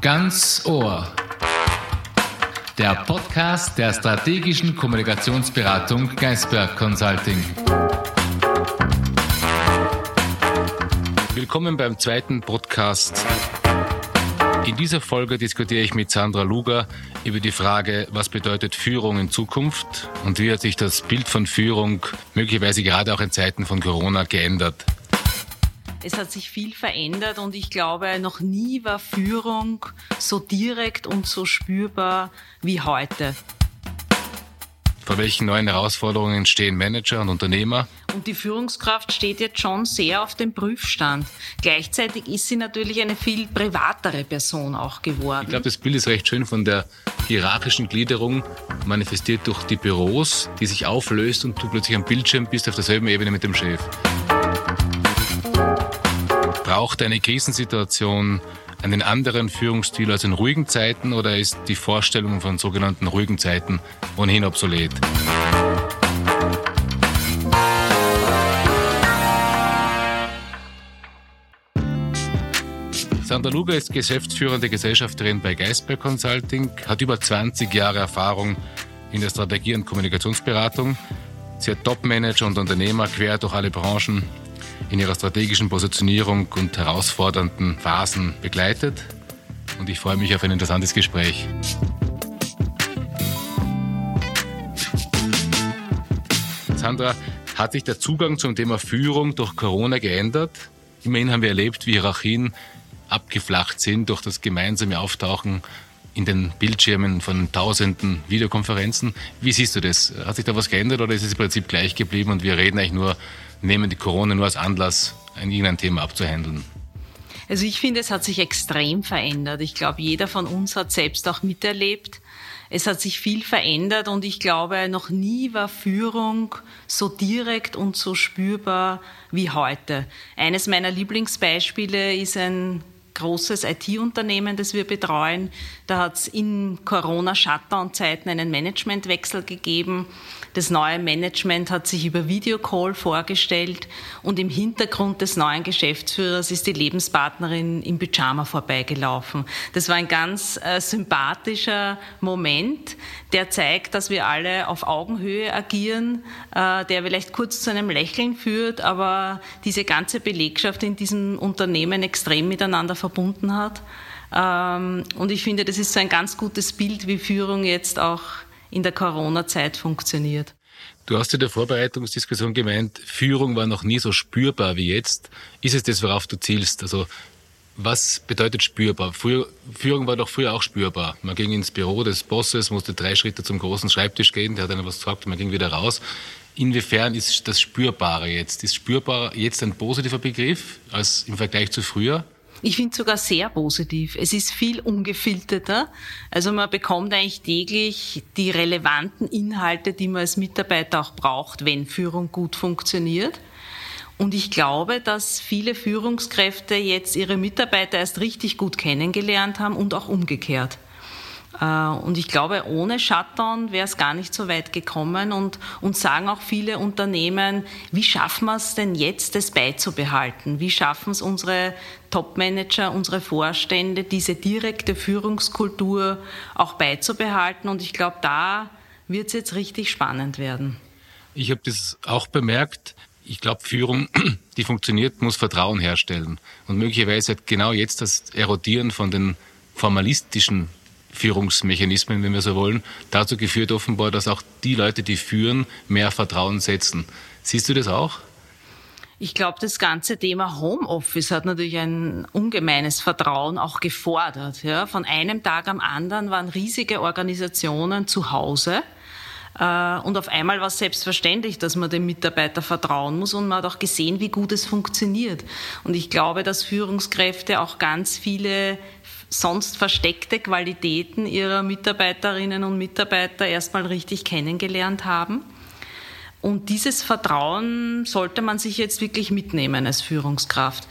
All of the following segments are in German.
Ganz Ohr. Der Podcast der strategischen Kommunikationsberatung Geisberg Consulting. Willkommen beim zweiten Podcast. In dieser Folge diskutiere ich mit Sandra Luger über die Frage, was bedeutet Führung in Zukunft und wie hat sich das Bild von Führung möglicherweise gerade auch in Zeiten von Corona geändert. Es hat sich viel verändert und ich glaube, noch nie war Führung so direkt und so spürbar wie heute. Vor welchen neuen Herausforderungen stehen Manager und Unternehmer? Und die Führungskraft steht jetzt schon sehr auf dem Prüfstand. Gleichzeitig ist sie natürlich eine viel privatere Person auch geworden. Ich glaube, das Bild ist recht schön von der hierarchischen Gliederung, manifestiert durch die Büros, die sich auflöst und du plötzlich am Bildschirm bist auf derselben Ebene mit dem Chef. Braucht eine Krisensituation einen anderen Führungsstil als in ruhigen Zeiten oder ist die Vorstellung von sogenannten ruhigen Zeiten ohnehin obsolet? Sandra Luger ist geschäftsführende Gesellschafterin bei Geisberg Consulting, hat über 20 Jahre Erfahrung in der Strategie- und Kommunikationsberatung. Sie hat Topmanager und Unternehmer quer durch alle Branchen in ihrer strategischen Positionierung und herausfordernden Phasen begleitet. Und ich freue mich auf ein interessantes Gespräch. Sandra, hat sich der Zugang zum Thema Führung durch Corona geändert? Immerhin haben wir erlebt, wie Hierarchien abgeflacht sind durch das gemeinsame Auftauchen in den Bildschirmen von tausenden Videokonferenzen. Wie siehst du das? Hat sich da was geändert oder ist es im Prinzip gleich geblieben und wir reden eigentlich nur nehmen die Corona nur als Anlass, ein irgendein Thema abzuhandeln? Also ich finde, es hat sich extrem verändert. Ich glaube, jeder von uns hat selbst auch miterlebt. Es hat sich viel verändert und ich glaube, noch nie war Führung so direkt und so spürbar wie heute. Eines meiner Lieblingsbeispiele ist ein großes IT-Unternehmen, das wir betreuen. Da hat es in Corona-Shutdown-Zeiten einen Managementwechsel gegeben. Das neue Management hat sich über Videocall vorgestellt und im Hintergrund des neuen Geschäftsführers ist die Lebenspartnerin im Pyjama vorbeigelaufen. Das war ein ganz äh, sympathischer Moment, der zeigt, dass wir alle auf Augenhöhe agieren, äh, der vielleicht kurz zu einem Lächeln führt, aber diese ganze Belegschaft in diesem Unternehmen extrem miteinander verbunden hat. Ähm, und ich finde, das ist so ein ganz gutes Bild, wie Führung jetzt auch in der Corona-Zeit funktioniert. Du hast in der Vorbereitungsdiskussion gemeint, Führung war noch nie so spürbar wie jetzt. Ist es das, worauf du zielst? Also was bedeutet spürbar? Führung war doch früher auch spürbar. Man ging ins Büro des Bosses, musste drei Schritte zum großen Schreibtisch gehen, der hat einer was gesagt, man ging wieder raus. Inwiefern ist das Spürbare jetzt? Ist spürbar jetzt ein positiver Begriff als im Vergleich zu früher? Ich finde sogar sehr positiv. Es ist viel ungefilterter. Also man bekommt eigentlich täglich die relevanten Inhalte, die man als Mitarbeiter auch braucht, wenn Führung gut funktioniert. Und ich glaube, dass viele Führungskräfte jetzt ihre Mitarbeiter erst richtig gut kennengelernt haben und auch umgekehrt. Äh, und ich glaube, ohne Shutdown wäre es gar nicht so weit gekommen. Und, und sagen auch viele Unternehmen, wie schaffen wir es denn jetzt, das beizubehalten? Wie schaffen es unsere Topmanager, unsere Vorstände, diese direkte Führungskultur auch beizubehalten? Und ich glaube, da wird es jetzt richtig spannend werden. Ich habe das auch bemerkt. Ich glaube, Führung, die funktioniert, muss Vertrauen herstellen. Und möglicherweise hat genau jetzt das Erodieren von den formalistischen Führungsmechanismen, wenn wir so wollen, dazu geführt offenbar, dass auch die Leute, die führen, mehr Vertrauen setzen. Siehst du das auch? Ich glaube, das ganze Thema Homeoffice hat natürlich ein ungemeines Vertrauen auch gefordert. Ja. Von einem Tag am anderen waren riesige Organisationen zu Hause. Äh, und auf einmal war es selbstverständlich, dass man dem Mitarbeiter vertrauen muss und man hat auch gesehen, wie gut es funktioniert. Und ich glaube, dass Führungskräfte auch ganz viele sonst versteckte Qualitäten ihrer Mitarbeiterinnen und Mitarbeiter erstmal richtig kennengelernt haben. Und dieses Vertrauen sollte man sich jetzt wirklich mitnehmen als Führungskraft.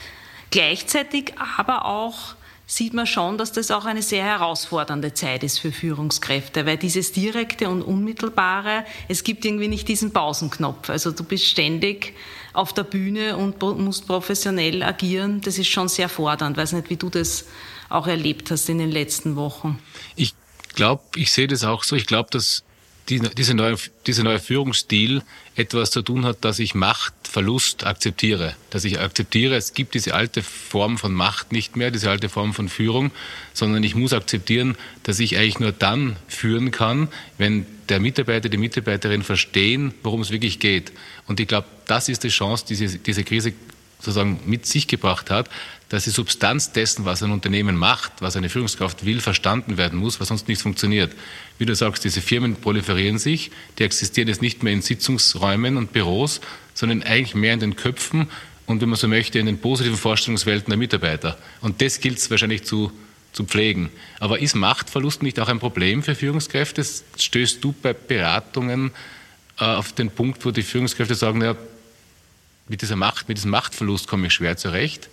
Gleichzeitig aber auch sieht man schon, dass das auch eine sehr herausfordernde Zeit ist für Führungskräfte, weil dieses direkte und unmittelbare, es gibt irgendwie nicht diesen Pausenknopf. Also du bist ständig auf der Bühne und musst professionell agieren. Das ist schon sehr fordernd. Ich weiß nicht, wie du das auch erlebt hast in den letzten Wochen. Ich glaube, ich sehe das auch so. Ich glaube, dass die, diese neue, dieser neue Führungsstil etwas zu tun hat, dass ich Machtverlust akzeptiere. Dass ich akzeptiere, es gibt diese alte Form von Macht nicht mehr, diese alte Form von Führung, sondern ich muss akzeptieren, dass ich eigentlich nur dann führen kann, wenn der Mitarbeiter, die Mitarbeiterin verstehen, worum es wirklich geht. Und ich glaube, das ist die Chance, die diese, diese Krise sozusagen mit sich gebracht hat, dass die Substanz dessen, was ein Unternehmen macht, was eine Führungskraft will, verstanden werden muss, weil sonst nichts funktioniert. Wie du sagst, diese Firmen proliferieren sich, die existieren jetzt nicht mehr in Sitzungsräumen und Büros, sondern eigentlich mehr in den Köpfen und, wenn man so möchte, in den positiven Vorstellungswelten der Mitarbeiter. Und das gilt es wahrscheinlich zu, zu pflegen. Aber ist Machtverlust nicht auch ein Problem für Führungskräfte? Stößt du bei Beratungen äh, auf den Punkt, wo die Führungskräfte sagen, ja, mit dieser Macht, mit diesem Machtverlust komme ich schwer zurecht?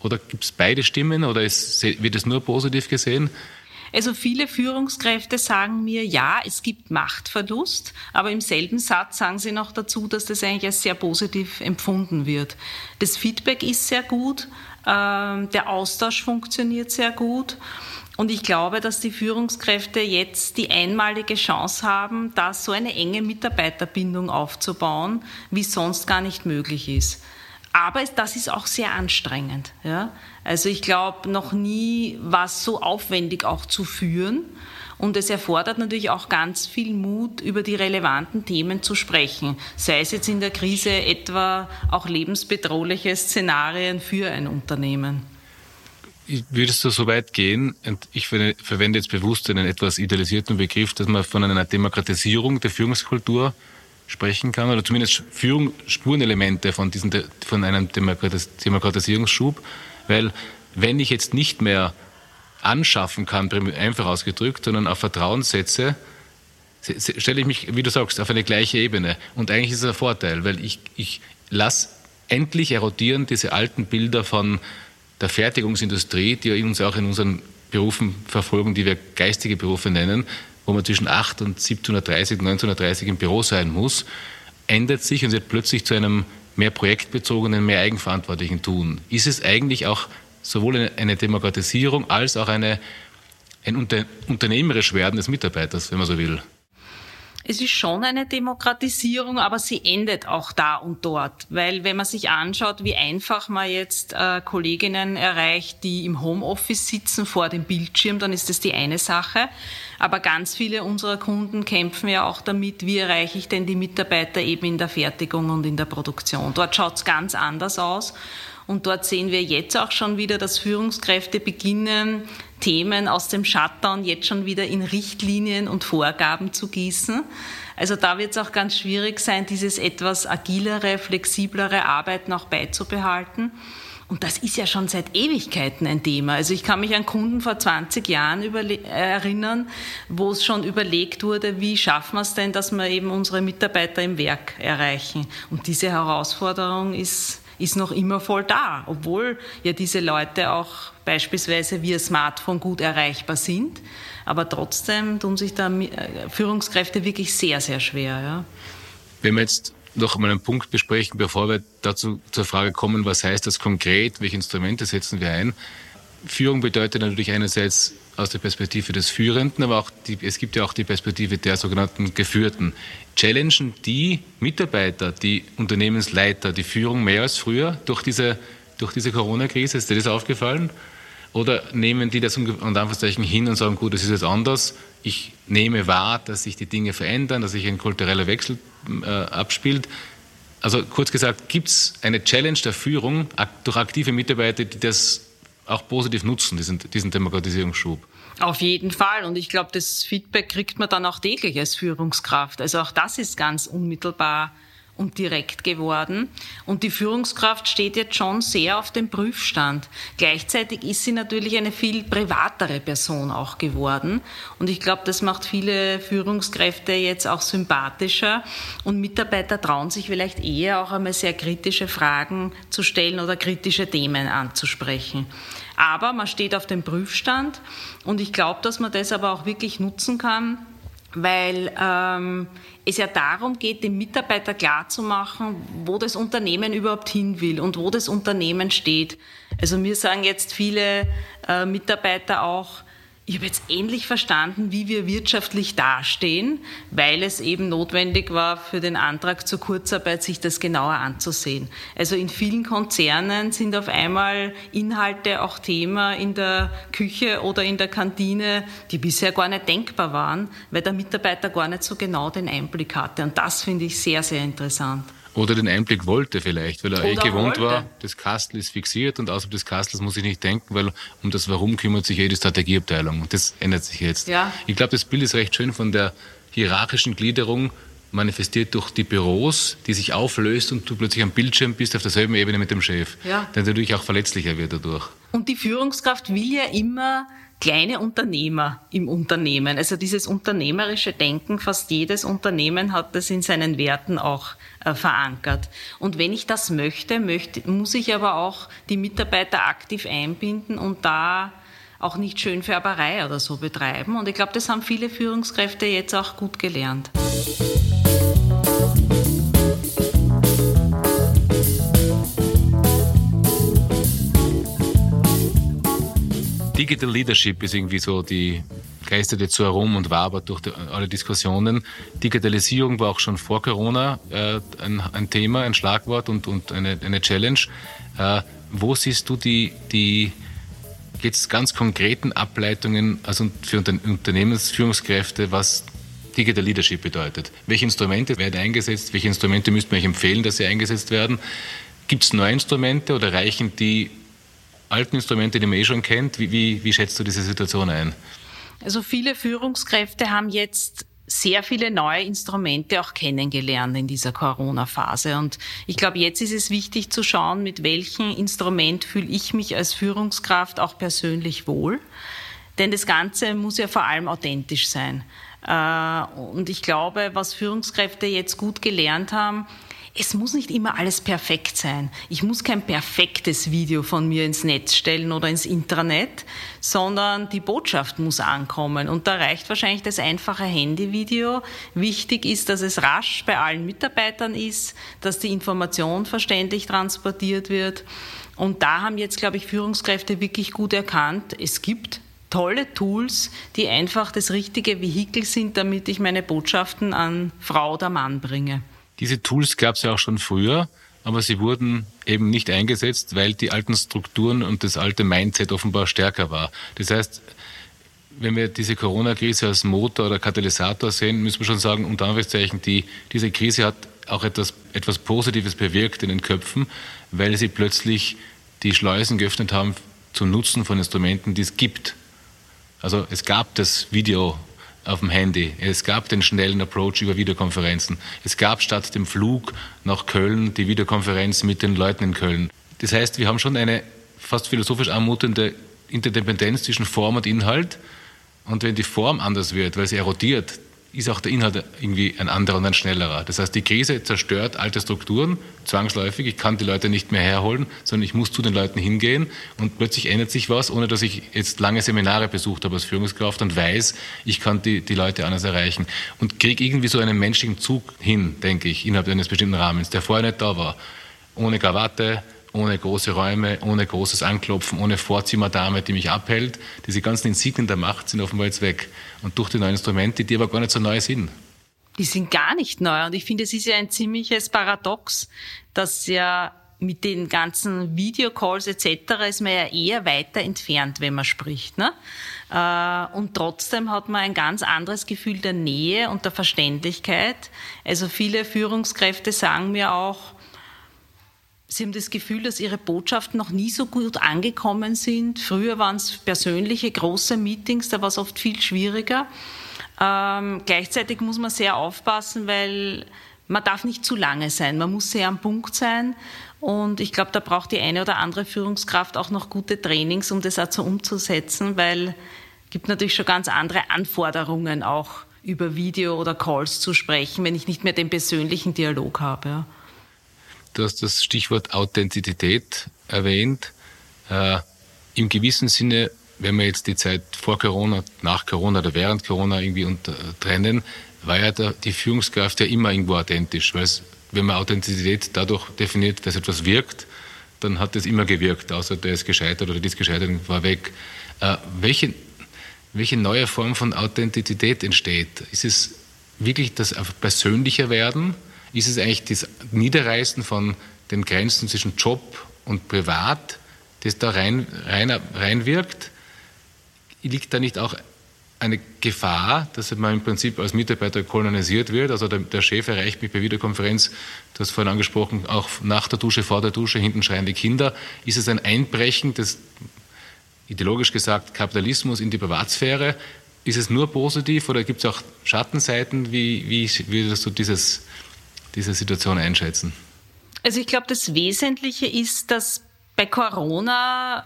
Oder gibt es beide Stimmen oder ist, wird es nur positiv gesehen? Also viele Führungskräfte sagen mir, ja, es gibt Machtverlust, aber im selben Satz sagen sie noch dazu, dass das eigentlich als sehr positiv empfunden wird. Das Feedback ist sehr gut, ähm, der Austausch funktioniert sehr gut. Und ich glaube, dass die Führungskräfte jetzt die einmalige Chance haben, da so eine enge Mitarbeiterbindung aufzubauen, wie sonst gar nicht möglich ist. Aber das ist auch sehr anstrengend. Ja? Also ich glaube, noch nie war es so aufwendig auch zu führen. Und es erfordert natürlich auch ganz viel Mut, über die relevanten Themen zu sprechen. Sei es jetzt in der Krise etwa auch lebensbedrohliche Szenarien für ein Unternehmen. Würdest du so weit gehen, und ich verwende jetzt bewusst einen etwas idealisierten Begriff, dass man von einer Demokratisierung der Führungskultur sprechen kann, oder zumindest Führung, Spurenelemente von, diesen, von einem Demokratisierungsschub, weil wenn ich jetzt nicht mehr anschaffen kann, einfach ausgedrückt, sondern auf Vertrauen setze, stelle ich mich, wie du sagst, auf eine gleiche Ebene. Und eigentlich ist es ein Vorteil, weil ich, ich lasse endlich erodieren diese alten Bilder von der Fertigungsindustrie, die uns auch in unseren Berufen verfolgen, die wir geistige Berufe nennen, wo man zwischen 8 und 1730, 1930 im Büro sein muss, ändert sich und wird plötzlich zu einem mehr projektbezogenen, mehr eigenverantwortlichen Tun. Ist es eigentlich auch sowohl eine Demokratisierung als auch eine, ein unter, unternehmerisch Werden des Mitarbeiters, wenn man so will? Es ist schon eine Demokratisierung, aber sie endet auch da und dort. Weil wenn man sich anschaut, wie einfach man jetzt äh, Kolleginnen erreicht, die im Homeoffice sitzen vor dem Bildschirm, dann ist das die eine Sache. Aber ganz viele unserer Kunden kämpfen ja auch damit, wie erreiche ich denn die Mitarbeiter eben in der Fertigung und in der Produktion. Dort schaut es ganz anders aus. Und dort sehen wir jetzt auch schon wieder, dass Führungskräfte beginnen, Themen aus dem Shutdown jetzt schon wieder in Richtlinien und Vorgaben zu gießen. Also da wird es auch ganz schwierig sein, dieses etwas agilere, flexiblere Arbeiten auch beizubehalten. Und das ist ja schon seit Ewigkeiten ein Thema. Also ich kann mich an Kunden vor 20 Jahren erinnern, wo es schon überlegt wurde, wie schaffen wir es denn, dass wir eben unsere Mitarbeiter im Werk erreichen. Und diese Herausforderung ist ist noch immer voll da, obwohl ja diese Leute auch beispielsweise via Smartphone gut erreichbar sind. Aber trotzdem tun sich da äh, Führungskräfte wirklich sehr, sehr schwer. Ja. Wenn wir jetzt noch einmal einen Punkt besprechen, bevor wir dazu zur Frage kommen, was heißt das konkret, welche Instrumente setzen wir ein. Führung bedeutet natürlich einerseits aus der Perspektive des Führenden, aber auch die, es gibt ja auch die Perspektive der sogenannten Geführten. Challengen die Mitarbeiter, die Unternehmensleiter, die Führung mehr als früher durch diese, durch diese Corona-Krise? Ist dir das aufgefallen? Oder nehmen die das unter Anführungszeichen hin und sagen, gut, das ist jetzt anders. Ich nehme wahr, dass sich die Dinge verändern, dass sich ein kultureller Wechsel äh, abspielt. Also kurz gesagt, gibt es eine Challenge der Führung durch aktive Mitarbeiter, die das auch positiv nutzen, diesen, diesen Demokratisierungsschub. Auf jeden Fall. Und ich glaube, das Feedback kriegt man dann auch täglich als Führungskraft. Also auch das ist ganz unmittelbar und direkt geworden. Und die Führungskraft steht jetzt schon sehr auf dem Prüfstand. Gleichzeitig ist sie natürlich eine viel privatere Person auch geworden. Und ich glaube, das macht viele Führungskräfte jetzt auch sympathischer. Und Mitarbeiter trauen sich vielleicht eher auch einmal sehr kritische Fragen zu stellen oder kritische Themen anzusprechen. Aber man steht auf dem Prüfstand und ich glaube, dass man das aber auch wirklich nutzen kann, weil ähm, es ja darum geht, dem Mitarbeiter klarzumachen, wo das Unternehmen überhaupt hin will und wo das Unternehmen steht. Also mir sagen jetzt viele äh, Mitarbeiter auch, ich habe jetzt endlich verstanden, wie wir wirtschaftlich dastehen, weil es eben notwendig war, für den Antrag zur Kurzarbeit sich das genauer anzusehen. Also in vielen Konzernen sind auf einmal Inhalte auch Thema in der Küche oder in der Kantine, die bisher gar nicht denkbar waren, weil der Mitarbeiter gar nicht so genau den Einblick hatte. Und das finde ich sehr, sehr interessant. Oder den Einblick wollte vielleicht, weil er eh gewohnt wollte. war, das Kastel ist fixiert und außerhalb des Kastels muss ich nicht denken, weil um das Warum kümmert sich jede Strategieabteilung. Und das ändert sich jetzt. Ja. Ich glaube, das Bild ist recht schön von der hierarchischen Gliederung manifestiert durch die Büros, die sich auflöst und du plötzlich am Bildschirm bist auf derselben Ebene mit dem Chef, ja. der natürlich auch verletzlicher wird dadurch. Und die Führungskraft will ja immer kleine Unternehmer im Unternehmen. Also dieses unternehmerische Denken, fast jedes Unternehmen hat das in seinen Werten auch äh, verankert. Und wenn ich das möchte, möchte, muss ich aber auch die Mitarbeiter aktiv einbinden und da auch nicht Schönfärberei oder so betreiben. Und ich glaube, das haben viele Führungskräfte jetzt auch gut gelernt. Digital Leadership ist irgendwie so die geistert jetzt so herum und wabert durch die, alle Diskussionen. Digitalisierung war auch schon vor Corona äh, ein, ein, Thema, ein Schlagwort und, und eine, eine Challenge. Äh, wo siehst du die, die jetzt ganz konkreten Ableitungen also für Unternehmensführungskräfte, was Digital Leadership bedeutet? Welche Instrumente werden eingesetzt? Welche Instrumente müssten wir euch empfehlen, dass sie eingesetzt werden? Gibt es neue Instrumente oder reichen die alten Instrumente, die man eh schon kennt. Wie, wie, wie schätzt du diese Situation ein? Also viele Führungskräfte haben jetzt sehr viele neue Instrumente auch kennengelernt in dieser Corona-Phase. Und ich glaube, jetzt ist es wichtig zu schauen, mit welchem Instrument fühle ich mich als Führungskraft auch persönlich wohl. Denn das Ganze muss ja vor allem authentisch sein. Äh, und ich glaube, was Führungskräfte jetzt gut gelernt haben, es muss nicht immer alles perfekt sein. Ich muss kein perfektes Video von mir ins Netz stellen oder ins Intranet, sondern die Botschaft muss ankommen. Und da reicht wahrscheinlich das einfache Handyvideo. Wichtig ist, dass es rasch bei allen Mitarbeitern ist, dass die Information verständlich transportiert wird. Und da haben jetzt, glaube ich, Führungskräfte wirklich gut erkannt, es gibt tolle Tools, die einfach das richtige Vehikel sind, damit ich meine Botschaften an Frau oder Mann bringe. Diese Tools gab es ja auch schon früher, aber sie wurden eben nicht eingesetzt, weil die alten Strukturen und das alte Mindset offenbar stärker war. Das heißt, wenn wir diese Corona-Krise als Motor oder Katalysator sehen, müssen wir schon sagen, unter Anführungszeichen, die, diese Krise hat auch etwas, etwas Positives bewirkt in den Köpfen, weil sie plötzlich die Schleusen geöffnet haben zum Nutzen von Instrumenten, die es gibt. Also es gab das Video auf dem Handy. Es gab den schnellen Approach über Videokonferenzen. Es gab statt dem Flug nach Köln die Videokonferenz mit den Leuten in Köln. Das heißt, wir haben schon eine fast philosophisch anmutende Interdependenz zwischen Form und Inhalt. Und wenn die Form anders wird, weil sie erodiert, ist auch der Inhalt irgendwie ein anderer und ein schnellerer. Das heißt, die Krise zerstört alte Strukturen zwangsläufig. Ich kann die Leute nicht mehr herholen, sondern ich muss zu den Leuten hingehen und plötzlich ändert sich was, ohne dass ich jetzt lange Seminare besucht habe als Führungskraft und weiß, ich kann die, die Leute anders erreichen und kriege irgendwie so einen menschlichen Zug hin, denke ich, innerhalb eines bestimmten Rahmens, der vorher nicht da war. Ohne Krawatte, ohne große Räume, ohne großes Anklopfen, ohne Vorzimmerdame, die mich abhält. Diese ganzen Insignien der Macht sind offenbar jetzt weg. Und durch die neuen Instrumente, die aber gar nicht so neu sind. Die sind gar nicht neu. Und ich finde, es ist ja ein ziemliches Paradox, dass ja mit den ganzen Videocalls etc. ist man ja eher weiter entfernt, wenn man spricht. Ne? Äh, und trotzdem hat man ein ganz anderes Gefühl der Nähe und der Verständlichkeit. Also viele Führungskräfte sagen mir auch, Sie haben das Gefühl, dass Ihre Botschaften noch nie so gut angekommen sind. Früher waren es persönliche große Meetings, da war es oft viel schwieriger. Ähm, gleichzeitig muss man sehr aufpassen, weil man darf nicht zu lange sein. Man muss sehr am Punkt sein. Und ich glaube, da braucht die eine oder andere Führungskraft auch noch gute Trainings, um das auch so umzusetzen, weil es gibt natürlich schon ganz andere Anforderungen, auch über Video oder Calls zu sprechen, wenn ich nicht mehr den persönlichen Dialog habe. Ja. Du hast das Stichwort Authentizität erwähnt. Äh, im gewissen Sinne, wenn wir jetzt die Zeit vor Corona, nach Corona oder während Corona irgendwie unter, trennen, war ja der, die Führungskraft ja immer irgendwo authentisch, weil wenn man Authentizität dadurch definiert, dass etwas wirkt, dann hat es immer gewirkt, außer der ist gescheitert oder die ist gescheitert und war weg. Äh, welche, welche neue Form von Authentizität entsteht? Ist es wirklich das persönlicher werden? Ist es eigentlich das Niederreißen von den Grenzen zwischen Job und Privat, das da rein, rein, reinwirkt? Liegt da nicht auch eine Gefahr, dass man im Prinzip als Mitarbeiter kolonisiert wird. Also der, der, Chef erreicht mich bei Videokonferenz, du hast vorhin angesprochen, auch nach der Dusche, vor der Dusche, hinten schreien die Kinder. Ist es ein Einbrechen des, ideologisch gesagt, Kapitalismus in die Privatsphäre? Ist es nur positiv oder gibt es auch Schattenseiten? Wie, wie würdest du dieses, diese Situation einschätzen? Also ich glaube, das Wesentliche ist, dass bei Corona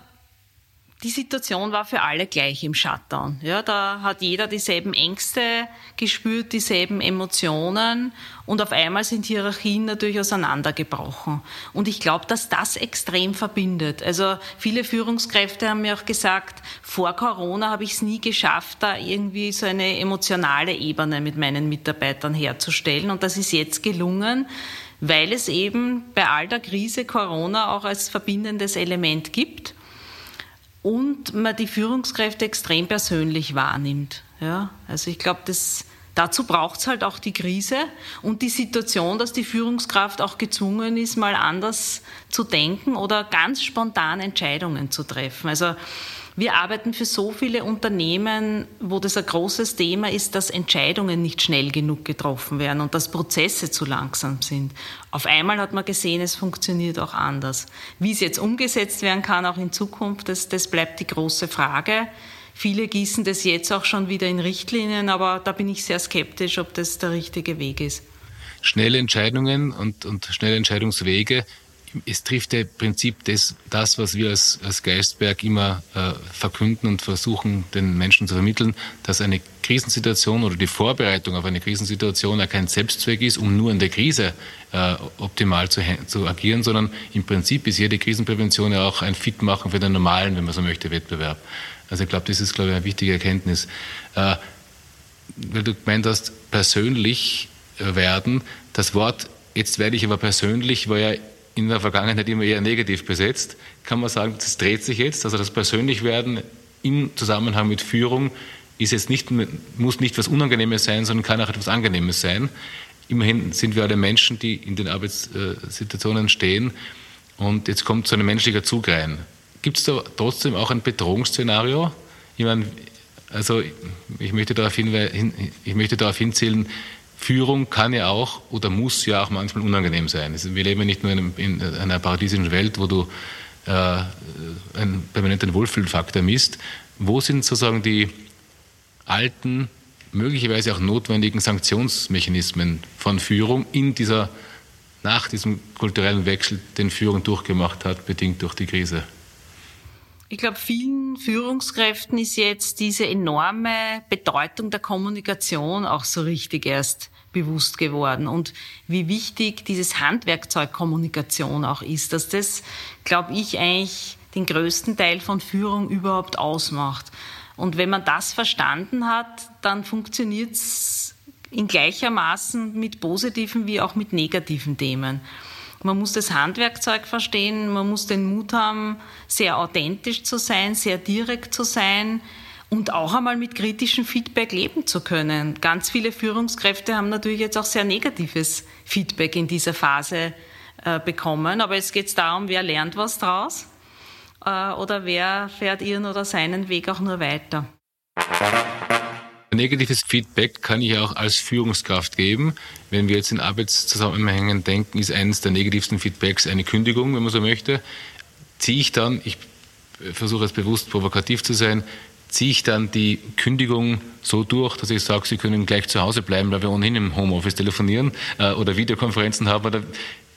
die Situation war für alle gleich im Shutdown. Ja, da hat jeder dieselben Ängste gespürt, dieselben Emotionen und auf einmal sind Hierarchien natürlich auseinandergebrochen. Und ich glaube, dass das extrem verbindet. Also viele Führungskräfte haben mir auch gesagt, vor Corona habe ich es nie geschafft, da irgendwie so eine emotionale Ebene mit meinen Mitarbeitern herzustellen. Und das ist jetzt gelungen, weil es eben bei all der Krise Corona auch als verbindendes Element gibt und man die Führungskräfte extrem persönlich wahrnimmt. Ja, also ich glaube, dazu braucht es halt auch die Krise und die Situation, dass die Führungskraft auch gezwungen ist, mal anders zu denken oder ganz spontan Entscheidungen zu treffen. Also wir arbeiten für so viele Unternehmen, wo das ein großes Thema ist, dass Entscheidungen nicht schnell genug getroffen werden und dass Prozesse zu langsam sind. Auf einmal hat man gesehen, es funktioniert auch anders. Wie es jetzt umgesetzt werden kann, auch in Zukunft, das, das bleibt die große Frage. Viele gießen das jetzt auch schon wieder in Richtlinien, aber da bin ich sehr skeptisch, ob das der richtige Weg ist. Schnelle Entscheidungen und, und schnelle Entscheidungswege es trifft ja im Prinzip das, das was wir als, als Geistberg immer äh, verkünden und versuchen, den Menschen zu vermitteln, dass eine Krisensituation oder die Vorbereitung auf eine Krisensituation ja kein Selbstzweck ist, um nur in der Krise äh, optimal zu, zu agieren, sondern im Prinzip ist jede Krisenprävention ja auch ein Fitmachen für den normalen, wenn man so möchte, Wettbewerb. Also ich glaube, das ist, glaube ich, eine wichtige Erkenntnis. Äh, weil du gemeint hast, persönlich werden, das Wort, jetzt werde ich aber persönlich, war ja in der Vergangenheit immer eher negativ besetzt, kann man sagen, das dreht sich jetzt. Also das Persönlichwerden im Zusammenhang mit Führung ist jetzt nicht, muss nicht was Unangenehmes sein, sondern kann auch etwas Angenehmes sein. Immerhin sind wir alle Menschen, die in den Arbeitssituationen stehen. Und jetzt kommt so ein menschlicher Zug rein. Gibt es da trotzdem auch ein Bedrohungsszenario? Ich meine, also ich möchte darauf, hin, ich möchte darauf hinzählen, Führung kann ja auch oder muss ja auch manchmal unangenehm sein. Wir leben ja nicht nur in, in einer paradiesischen Welt, wo du äh, einen permanenten Wohlfühlfaktor misst. Wo sind sozusagen die alten, möglicherweise auch notwendigen Sanktionsmechanismen von Führung in dieser, nach diesem kulturellen Wechsel, den Führung durchgemacht hat, bedingt durch die Krise? Ich glaube, vielen Führungskräften ist jetzt diese enorme Bedeutung der Kommunikation auch so richtig erst bewusst geworden und wie wichtig dieses Handwerkzeug Kommunikation auch ist, dass das, glaube ich, eigentlich den größten Teil von Führung überhaupt ausmacht. Und wenn man das verstanden hat, dann funktioniert es in gleichermaßen mit positiven wie auch mit negativen Themen. Man muss das Handwerkzeug verstehen, man muss den Mut haben, sehr authentisch zu sein, sehr direkt zu sein und auch einmal mit kritischem Feedback leben zu können. Ganz viele Führungskräfte haben natürlich jetzt auch sehr negatives Feedback in dieser Phase äh, bekommen, aber jetzt geht es darum, wer lernt was draus äh, oder wer fährt ihren oder seinen Weg auch nur weiter. Negatives Feedback kann ich auch als Führungskraft geben. Wenn wir jetzt in Arbeitszusammenhängen denken, ist eines der negativsten Feedbacks eine Kündigung, wenn man so möchte. Ziehe ich dann, ich versuche jetzt bewusst provokativ zu sein, ziehe ich dann die Kündigung so durch, dass ich sage, Sie können gleich zu Hause bleiben, weil wir ohnehin im Homeoffice telefonieren äh, oder Videokonferenzen haben? Oder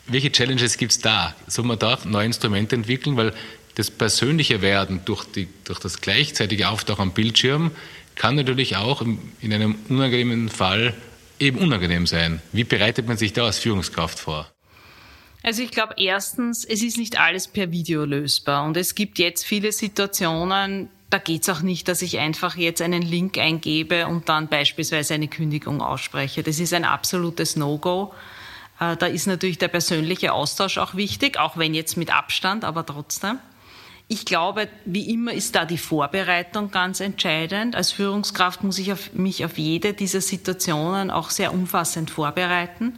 welche Challenges gibt es da? Soll man da neue Instrumente entwickeln? Weil das persönliche Werden durch, die, durch das gleichzeitige Auftauchen am Bildschirm kann natürlich auch in einem unangenehmen Fall eben unangenehm sein. Wie bereitet man sich da als Führungskraft vor? Also ich glaube erstens, es ist nicht alles per Video lösbar und es gibt jetzt viele Situationen, da geht es auch nicht, dass ich einfach jetzt einen Link eingebe und dann beispielsweise eine Kündigung ausspreche. Das ist ein absolutes No-Go. Äh, da ist natürlich der persönliche Austausch auch wichtig, auch wenn jetzt mit Abstand, aber trotzdem. Ich glaube, wie immer ist da die Vorbereitung ganz entscheidend. Als Führungskraft muss ich auf, mich auf jede dieser Situationen auch sehr umfassend vorbereiten.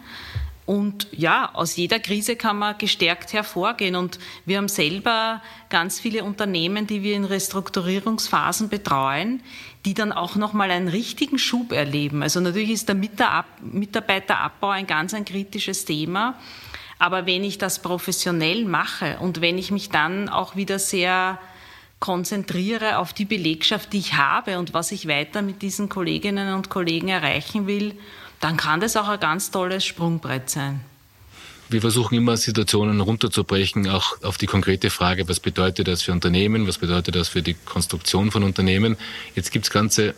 Und ja, aus jeder Krise kann man gestärkt hervorgehen. Und wir haben selber ganz viele Unternehmen, die wir in Restrukturierungsphasen betreuen, die dann auch nochmal einen richtigen Schub erleben. Also natürlich ist der Mitarbeiterabbau ein ganz ein kritisches Thema. Aber wenn ich das professionell mache und wenn ich mich dann auch wieder sehr konzentriere auf die Belegschaft, die ich habe und was ich weiter mit diesen Kolleginnen und Kollegen erreichen will, dann kann das auch ein ganz tolles Sprungbrett sein. Wir versuchen immer Situationen runterzubrechen, auch auf die konkrete Frage, was bedeutet das für Unternehmen, was bedeutet das für die Konstruktion von Unternehmen. Jetzt gibt es ganze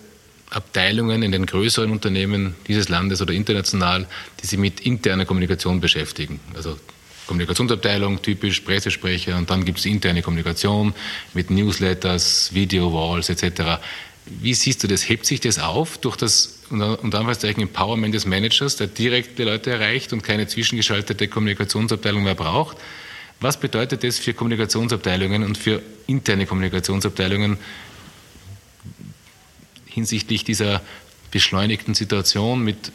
Abteilungen in den größeren Unternehmen dieses Landes oder international, die sich mit interner Kommunikation beschäftigen. Also Kommunikationsabteilung, typisch Pressesprecher und dann gibt es interne Kommunikation mit Newsletters, Video-Walls etc. Wie siehst du das? Hebt sich das auf durch das unter Anführungszeichen Empowerment des Managers, der direkt die Leute erreicht und keine zwischengeschaltete Kommunikationsabteilung mehr braucht? Was bedeutet das für Kommunikationsabteilungen und für interne Kommunikationsabteilungen hinsichtlich dieser beschleunigten Situation mit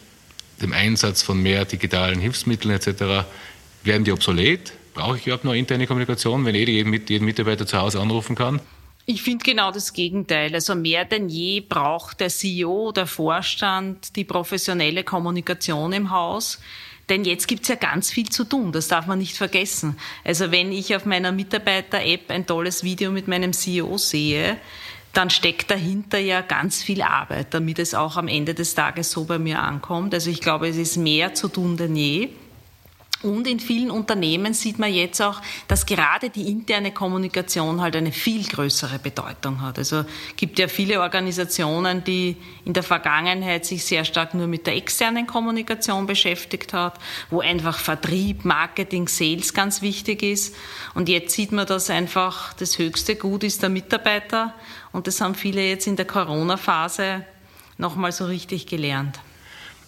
dem Einsatz von mehr digitalen Hilfsmitteln etc. Werden die obsolet? Brauche ich überhaupt noch interne Kommunikation, wenn jeder jeden, jeden Mitarbeiter zu Hause anrufen kann? Ich finde genau das Gegenteil. Also mehr denn je braucht der CEO, der Vorstand die professionelle Kommunikation im Haus. Denn jetzt gibt's ja ganz viel zu tun, das darf man nicht vergessen. Also wenn ich auf meiner Mitarbeiter-App ein tolles Video mit meinem CEO sehe, dann steckt dahinter ja ganz viel Arbeit, damit es auch am Ende des Tages so bei mir ankommt. Also ich glaube, es ist mehr zu tun denn je. Und in vielen Unternehmen sieht man jetzt auch, dass gerade die interne Kommunikation halt eine viel größere Bedeutung hat. Also gibt ja viele Organisationen, die in der Vergangenheit sich sehr stark nur mit der externen Kommunikation beschäftigt hat, wo einfach Vertrieb, Marketing, Sales ganz wichtig ist. Und jetzt sieht man, dass einfach das höchste Gut ist der Mitarbeiter. Und das haben viele jetzt in der Corona-Phase nochmal so richtig gelernt.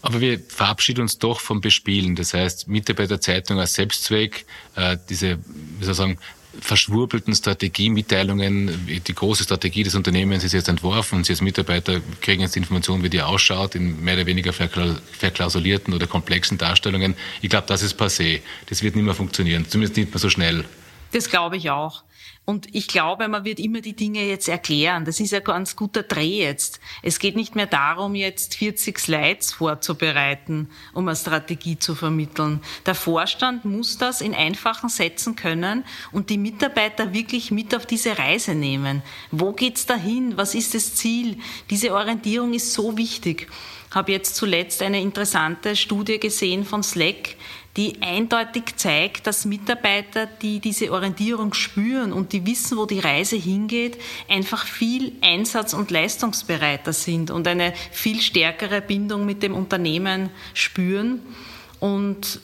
Aber wir verabschieden uns doch vom Bespielen. Das heißt, Mitarbeiterzeitung als Selbstzweck, äh, diese, wie soll ich sagen, verschwurbelten Strategiemitteilungen, die große Strategie des Unternehmens ist jetzt entworfen und Sie als Mitarbeiter kriegen jetzt die Information, wie die ausschaut, in mehr oder weniger verklausulierten oder komplexen Darstellungen. Ich glaube, das ist passé. Das wird nicht mehr funktionieren, zumindest nicht mehr so schnell. Das glaube ich auch. Und ich glaube, man wird immer die Dinge jetzt erklären. Das ist ein ganz guter Dreh jetzt. Es geht nicht mehr darum, jetzt 40 Slides vorzubereiten, um eine Strategie zu vermitteln. Der Vorstand muss das in einfachen Sätzen können und die Mitarbeiter wirklich mit auf diese Reise nehmen. Wo geht's dahin? Was ist das Ziel? Diese Orientierung ist so wichtig. Ich habe jetzt zuletzt eine interessante Studie gesehen von Slack, die eindeutig zeigt, dass Mitarbeiter, die diese Orientierung spüren und die wissen, wo die Reise hingeht, einfach viel einsatz- und leistungsbereiter sind und eine viel stärkere Bindung mit dem Unternehmen spüren. Und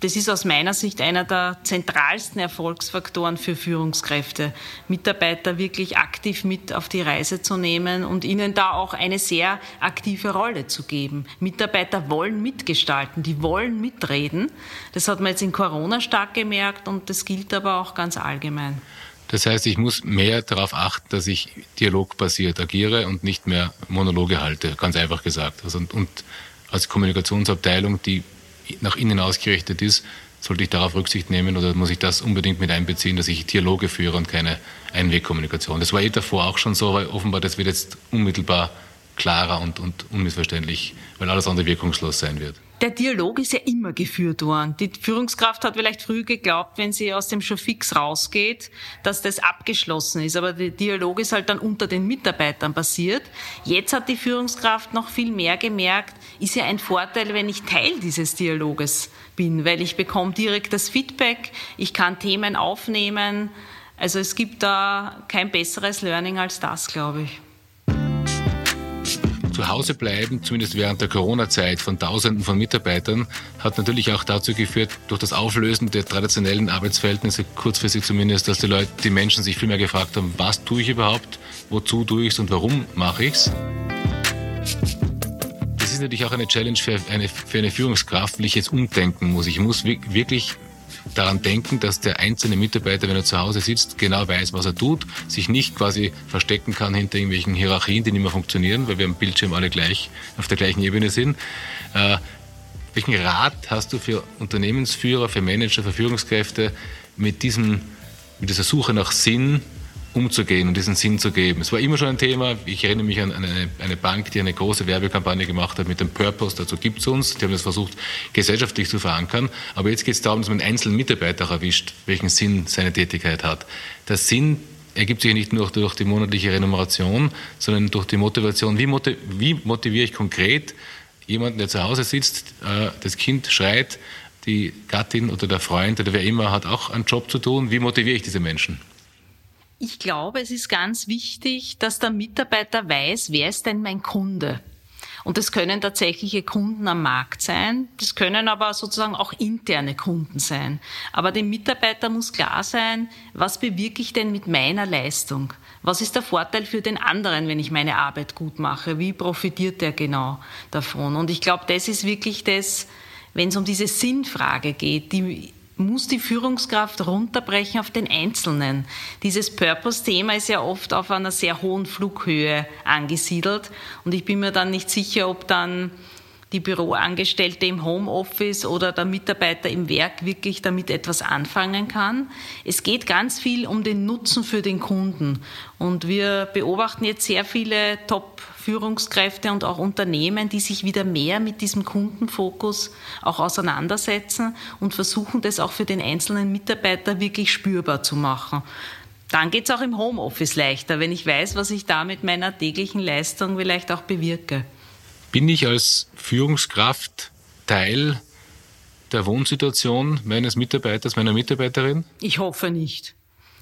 das ist aus meiner Sicht einer der zentralsten Erfolgsfaktoren für Führungskräfte, Mitarbeiter wirklich aktiv mit auf die Reise zu nehmen und ihnen da auch eine sehr aktive Rolle zu geben. Mitarbeiter wollen mitgestalten, die wollen mitreden. Das hat man jetzt in Corona stark gemerkt und das gilt aber auch ganz allgemein. Das heißt, ich muss mehr darauf achten, dass ich dialogbasiert agiere und nicht mehr Monologe halte, ganz einfach gesagt. Also, und als Kommunikationsabteilung, die nach innen ausgerichtet ist, sollte ich darauf Rücksicht nehmen oder muss ich das unbedingt mit einbeziehen, dass ich Dialoge führe und keine Einwegkommunikation? Das war eh davor auch schon so, weil offenbar das wird jetzt unmittelbar klarer und, und unmissverständlich, weil alles andere wirkungslos sein wird der Dialog ist ja immer geführt worden. Die Führungskraft hat vielleicht früh geglaubt, wenn sie aus dem Showfix rausgeht, dass das abgeschlossen ist. Aber der Dialog ist halt dann unter den Mitarbeitern passiert. Jetzt hat die Führungskraft noch viel mehr gemerkt, ist ja ein Vorteil, wenn ich Teil dieses Dialoges bin, weil ich bekomme direkt das Feedback, ich kann Themen aufnehmen. Also es gibt da kein besseres Learning als das, glaube ich. Zu Hause bleiben, zumindest während der Corona-Zeit von Tausenden von Mitarbeitern, hat natürlich auch dazu geführt, durch das Auflösen der traditionellen Arbeitsverhältnisse, kurzfristig zumindest, dass die Leute, die Menschen sich viel mehr gefragt haben, was tue ich überhaupt, wozu tue ich es und warum mache ich es. Das ist natürlich auch eine Challenge für eine, für eine Führungskraft, weil ich jetzt umdenken muss. Ich muss wirklich daran denken, dass der einzelne Mitarbeiter, wenn er zu Hause sitzt, genau weiß, was er tut, sich nicht quasi verstecken kann hinter irgendwelchen Hierarchien, die nicht mehr funktionieren, weil wir am Bildschirm alle gleich auf der gleichen Ebene sind. Äh, welchen Rat hast du für Unternehmensführer, für Manager, für Führungskräfte mit diesem, mit dieser Suche nach Sinn umzugehen und diesen Sinn zu geben. Es war immer schon ein Thema. Ich erinnere mich an eine, eine Bank, die eine große Werbekampagne gemacht hat mit dem Purpose. Dazu gibt es uns. Die haben das versucht, gesellschaftlich zu verankern. Aber jetzt geht es darum, dass man einen einzelnen Mitarbeiter erwischt, welchen Sinn seine Tätigkeit hat. Der Sinn ergibt sich nicht nur durch die monatliche Renumeration, sondern durch die Motivation. Wie, motiv wie motiviere ich konkret jemanden, der zu Hause sitzt, äh, das Kind schreit, die Gattin oder der Freund oder wer immer hat auch einen Job zu tun. Wie motiviere ich diese Menschen? Ich glaube, es ist ganz wichtig, dass der Mitarbeiter weiß, wer ist denn mein Kunde? Und das können tatsächliche Kunden am Markt sein. Das können aber sozusagen auch interne Kunden sein. Aber dem Mitarbeiter muss klar sein, was bewirke ich denn mit meiner Leistung? Was ist der Vorteil für den anderen, wenn ich meine Arbeit gut mache? Wie profitiert der genau davon? Und ich glaube, das ist wirklich das, wenn es um diese Sinnfrage geht, die muss die Führungskraft runterbrechen auf den Einzelnen. Dieses Purpose-Thema ist ja oft auf einer sehr hohen Flughöhe angesiedelt und ich bin mir dann nicht sicher, ob dann die Büroangestellte im Homeoffice oder der Mitarbeiter im Werk wirklich damit etwas anfangen kann. Es geht ganz viel um den Nutzen für den Kunden. Und wir beobachten jetzt sehr viele Top-Führungskräfte und auch Unternehmen, die sich wieder mehr mit diesem Kundenfokus auch auseinandersetzen und versuchen, das auch für den einzelnen Mitarbeiter wirklich spürbar zu machen. Dann geht es auch im Homeoffice leichter, wenn ich weiß, was ich da mit meiner täglichen Leistung vielleicht auch bewirke. Bin ich als Führungskraft Teil der Wohnsituation meines Mitarbeiters, meiner Mitarbeiterin? Ich hoffe nicht.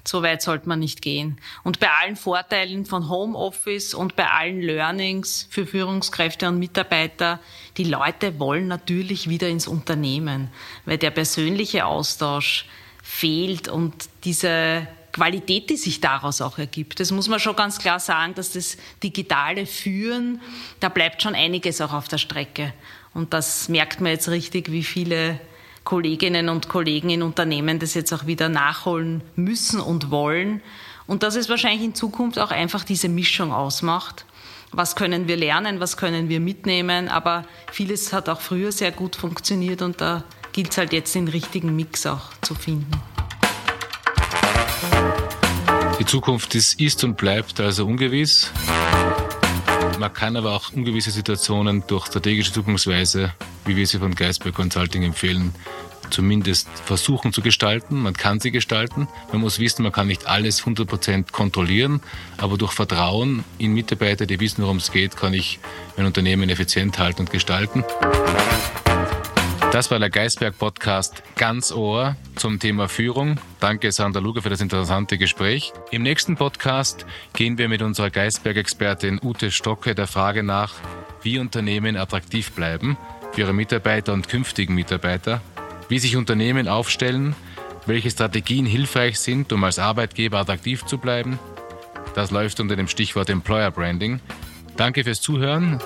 So weit sollte man nicht gehen. Und bei allen Vorteilen von Homeoffice und bei allen Learnings für Führungskräfte und Mitarbeiter, die Leute wollen natürlich wieder ins Unternehmen, weil der persönliche Austausch fehlt und diese Qualität, die sich daraus auch ergibt. Das muss man schon ganz klar sagen, dass das digitale Führen, da bleibt schon einiges auch auf der Strecke. Und das merkt man jetzt richtig, wie viele Kolleginnen und Kollegen in Unternehmen das jetzt auch wieder nachholen müssen und wollen. Und dass es wahrscheinlich in Zukunft auch einfach diese Mischung ausmacht. Was können wir lernen, was können wir mitnehmen, aber vieles hat auch früher sehr gut funktioniert und da gilt es halt jetzt den richtigen Mix auch zu finden. Die Zukunft ist, ist und bleibt also ungewiss. Man kann aber auch ungewisse Situationen durch strategische Zukunftsweise, wie wir sie von Geisberg Consulting empfehlen, zumindest versuchen zu gestalten. Man kann sie gestalten. Man muss wissen, man kann nicht alles 100% kontrollieren, aber durch Vertrauen in Mitarbeiter, die wissen, worum es geht, kann ich mein Unternehmen effizient halten und gestalten. Das war der Geisberg Podcast Ganz Ohr zum Thema Führung. Danke Sandra Luger für das interessante Gespräch. Im nächsten Podcast gehen wir mit unserer Geisberg-Expertin Ute Stocke der Frage nach, wie Unternehmen attraktiv bleiben für ihre Mitarbeiter und künftigen Mitarbeiter, wie sich Unternehmen aufstellen, welche Strategien hilfreich sind, um als Arbeitgeber attraktiv zu bleiben. Das läuft unter dem Stichwort Employer Branding. Danke fürs Zuhören.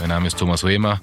Mein Name ist Thomas Rehmer.